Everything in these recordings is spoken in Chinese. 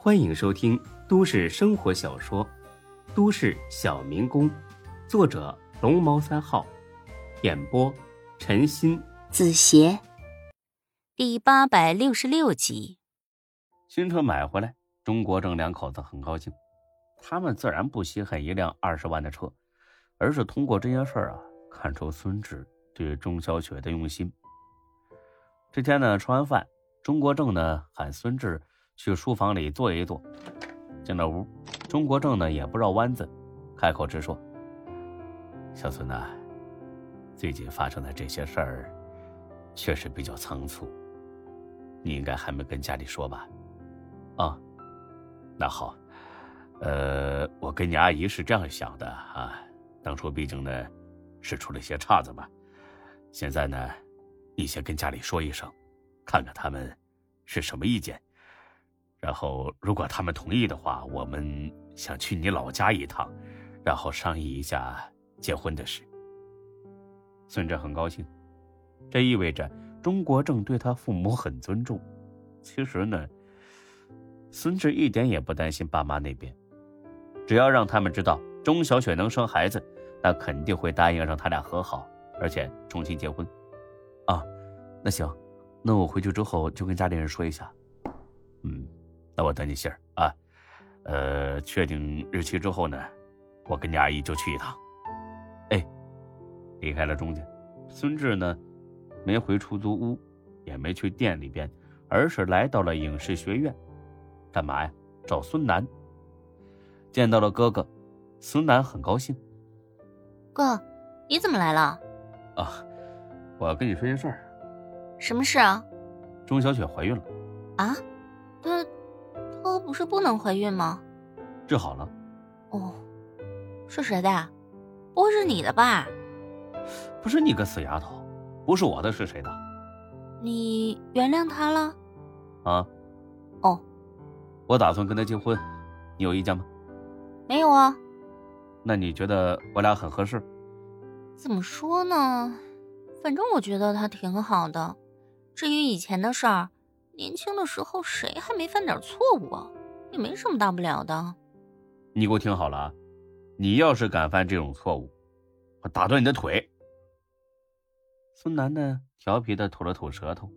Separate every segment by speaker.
Speaker 1: 欢迎收听都市生活小说《都市小民工》，作者龙猫三号，演播陈鑫、
Speaker 2: 子邪，第八百六十六集。
Speaker 3: 新车买回来，钟国正两口子很高兴，他们自然不稀罕一辆二十万的车，而是通过这件事啊，看出孙志对钟小雪的用心。这天呢，吃完饭，钟国正呢喊孙志去书房里坐一坐。进了屋，钟国正呢也不绕弯子，开口直说：“小孙呐，最近发生的这些事儿，确实比较仓促，你应该还没跟家里说吧？”“啊，那好，呃，我跟你阿姨是这样想的啊，当初毕竟呢是出了些岔子嘛，现在呢。”你先跟家里说一声，看看他们是什么意见。然后，如果他们同意的话，我们想去你老家一趟，然后商议一下结婚的事。孙志很高兴，这意味着钟国正对他父母很尊重。其实呢，孙志一点也不担心爸妈那边，只要让他们知道钟小雪能生孩子，那肯定会答应让他俩和好，而且重新结婚。啊，那行，那我回去之后就跟家里人说一下。嗯，那我等你信儿啊。呃，确定日期之后呢，我跟你阿姨就去一趟。哎，离开了钟家，孙志呢，没回出租屋，也没去店里边，而是来到了影视学院。干嘛呀？找孙楠。见到了哥哥，孙楠很高兴。
Speaker 2: 哥，你怎么来了？
Speaker 3: 啊。我要跟你说件事儿，
Speaker 2: 什么事啊？
Speaker 3: 钟小雪怀孕了。
Speaker 2: 啊？她，她不是不能怀孕吗？
Speaker 3: 治好了。
Speaker 2: 哦，是谁的？不会是你的吧？
Speaker 3: 不是你个死丫头，不是我的是谁的？
Speaker 2: 你原谅他了？
Speaker 3: 啊？
Speaker 2: 哦。
Speaker 3: 我打算跟他结婚，你有意见吗？
Speaker 2: 没有啊。
Speaker 3: 那你觉得我俩很合适？
Speaker 2: 怎么说呢？反正我觉得他挺好的。至于以前的事儿，年轻的时候谁还没犯点错误啊？也没什么大不了的。
Speaker 3: 你给我听好了啊！你要是敢犯这种错误，我打断你的腿。孙楠呢？调皮的吐了吐舌头。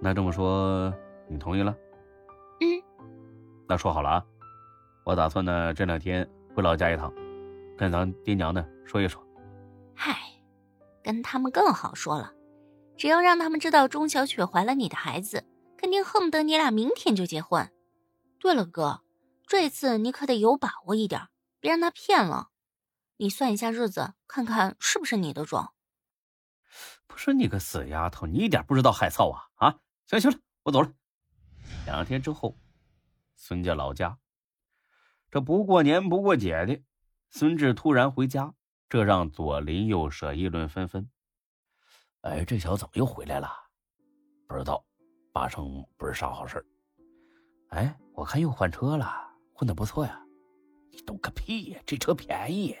Speaker 3: 那这么说，你同意了？
Speaker 2: 嗯。
Speaker 3: 那说好了啊！我打算呢这两天回老家一趟，跟咱爹娘呢说一说。
Speaker 2: 嗨跟他们更好说了，只要让他们知道钟小雪怀了你的孩子，肯定恨不得你俩明天就结婚。对了，哥，这次你可得有把握一点，别让他骗了。你算一下日子，看看是不是你的种。
Speaker 3: 不是你个死丫头，你一点不知道害臊啊！啊，行行了，我走了。两天之后，孙家老家，这不过年不过节的，孙志突然回家。这让左邻右舍议论纷纷。哎，这小子怎么又回来了？不知道，八成不是啥好事哎，我看又换车了，混的不错呀。你懂个屁呀！这车便宜，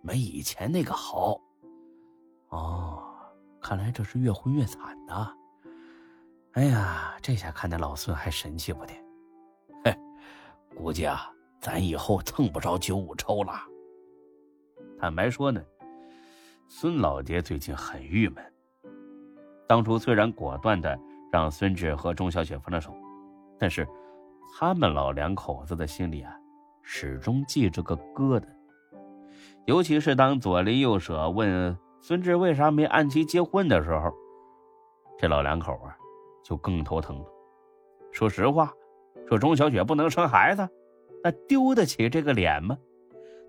Speaker 3: 没以前那个好。哦，看来这是越混越惨呐。哎呀，这下看那老孙还神气不的？嘿，估计啊，咱以后蹭不着九五抽了。坦白说呢，孙老爹最近很郁闷。当初虽然果断的让孙志和钟小雪分了手，但是他们老两口子的心里啊，始终记着个疙瘩。尤其是当左邻右舍问孙志为啥没按期结婚的时候，这老两口啊就更头疼了。说实话，说钟小雪不能生孩子，那丢得起这个脸吗？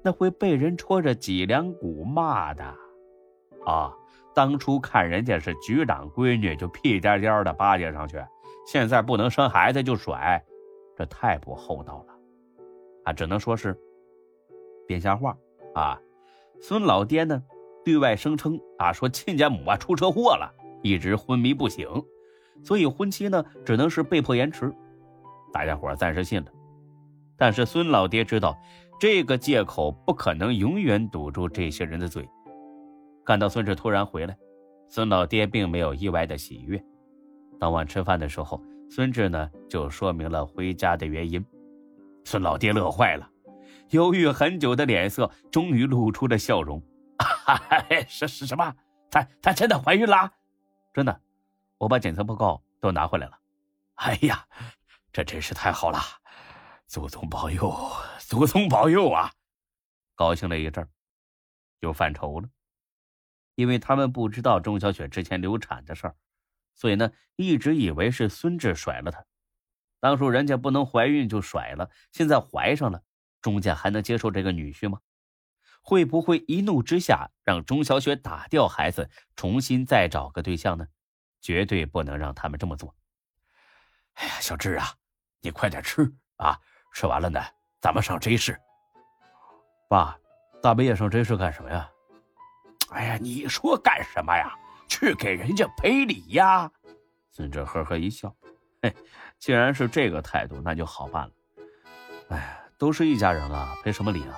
Speaker 3: 那会被人戳着脊梁骨骂的，啊！当初看人家是局长闺女就屁颠颠的巴结上去，现在不能生孩子就甩，这太不厚道了，啊！只能说是编瞎话啊！孙老爹呢，对外声称啊，说亲家母啊出车祸了，一直昏迷不醒，所以婚期呢只能是被迫延迟。大家伙暂时信了，但是孙老爹知道。这个借口不可能永远堵住这些人的嘴。看到孙志突然回来，孙老爹并没有意外的喜悦。当晚吃饭的时候，孙志呢就说明了回家的原因。孙老爹乐坏了，犹豫很久的脸色终于露出了笑容。是是什么？她她真的怀孕了？真的，我把检测报告都拿回来了。哎呀，这真是太好了！祖宗保佑，祖宗保佑啊！高兴了一阵又犯愁了，因为他们不知道钟小雪之前流产的事儿，所以呢，一直以为是孙志甩了她。当初人家不能怀孕就甩了，现在怀上了，钟家还能接受这个女婿吗？会不会一怒之下让钟小雪打掉孩子，重新再找个对象呢？绝对不能让他们这么做。哎呀，小志啊，你快点吃啊！吃完了呢，咱们上 J 市。爸，大半夜上 J 市干什么呀？哎呀，你说干什么呀？去给人家赔礼呀！孙哲呵呵一笑，嘿，既然是这个态度，那就好办了。哎，都是一家人了，赔什么礼啊？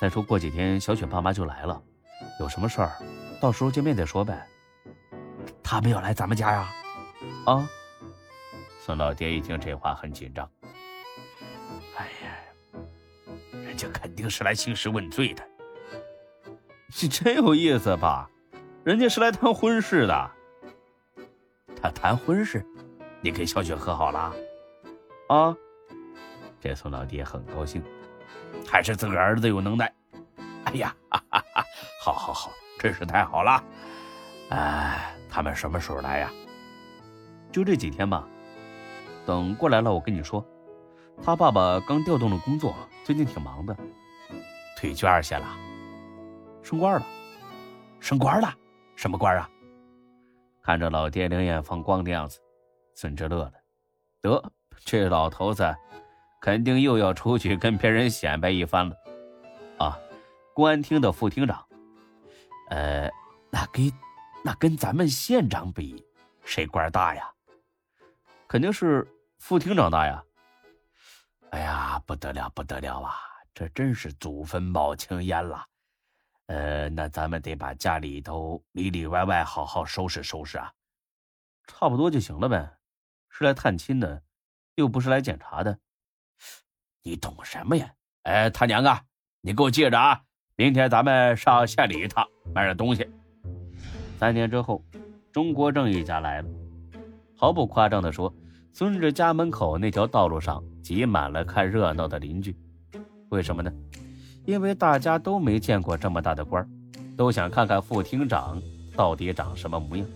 Speaker 3: 再说过几天小雪爸妈就来了，有什么事儿，到时候见面再说呗。他们要来咱们家呀？啊！孙老爹一听这话很紧张。哎呀，人家肯定是来兴师问罪的。你真有意思吧？人家是来谈婚事的。他谈婚事，你跟小雪和好了？啊！这孙老爹很高兴。还是自个儿子有能耐，哎呀，哈哈哈！好好好，真是太好了。哎，他们什么时候来呀？就这几天吧。等过来了，我跟你说，他爸爸刚调动了工作，最近挺忙的，退居二线了，升官了，升官了，什么官啊？看着老爹两眼放光的样子，孙志乐了，得，这老头子。肯定又要出去跟别人显摆一番了，啊！公安厅的副厅长，呃，那跟那跟咱们县长比，谁官大呀？肯定是副厅长大呀！哎呀，不得了，不得了啊！这真是祖坟冒青烟了。呃，那咱们得把家里头里里外外好好收拾收拾啊。差不多就行了呗，是来探亲的，又不是来检查的。你懂什么呀？哎，他娘啊，你给我记着啊！明天咱们上县里一趟，买点东西。三天之后，钟国正一家来了。毫不夸张的说，孙志家门口那条道路上挤满了看热闹的邻居。为什么呢？因为大家都没见过这么大的官儿都想看看副厅长到底长什么模样。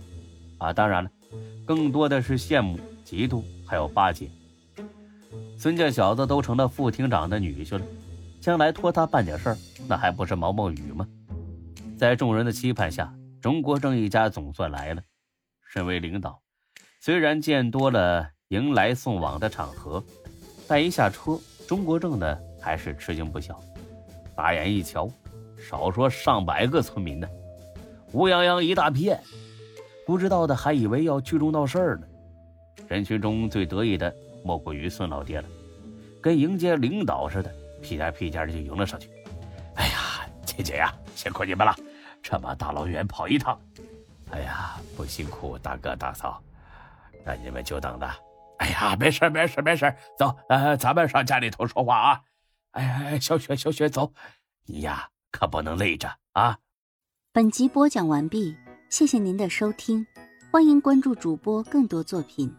Speaker 3: 啊，当然了，更多的是羡慕、嫉妒，还有巴结。孙家小子都成了副厅长的女婿了，将来托他办点事儿，那还不是毛毛雨吗？在众人的期盼下，钟国正一家总算来了。身为领导，虽然见多了迎来送往的场合，但一下车，钟国正呢还是吃惊不小。打眼一瞧，少说上百个村民呢，乌泱泱一大片，不知道的还以为要聚众闹事儿呢。人群中最得意的。莫过于孙老爹了，跟迎接领导似的，屁颠屁颠的就迎了上去。哎呀，姐姐呀，辛苦你们了，这么大老远跑一趟。哎呀，不辛苦，大哥大嫂，那你们久等了。哎呀，没事没事没事，走，呃，咱们上家里头说话啊。哎哎，小雪小雪，走，你呀可不能累着啊。
Speaker 4: 本集播讲完毕，谢谢您的收听，欢迎关注主播更多作品。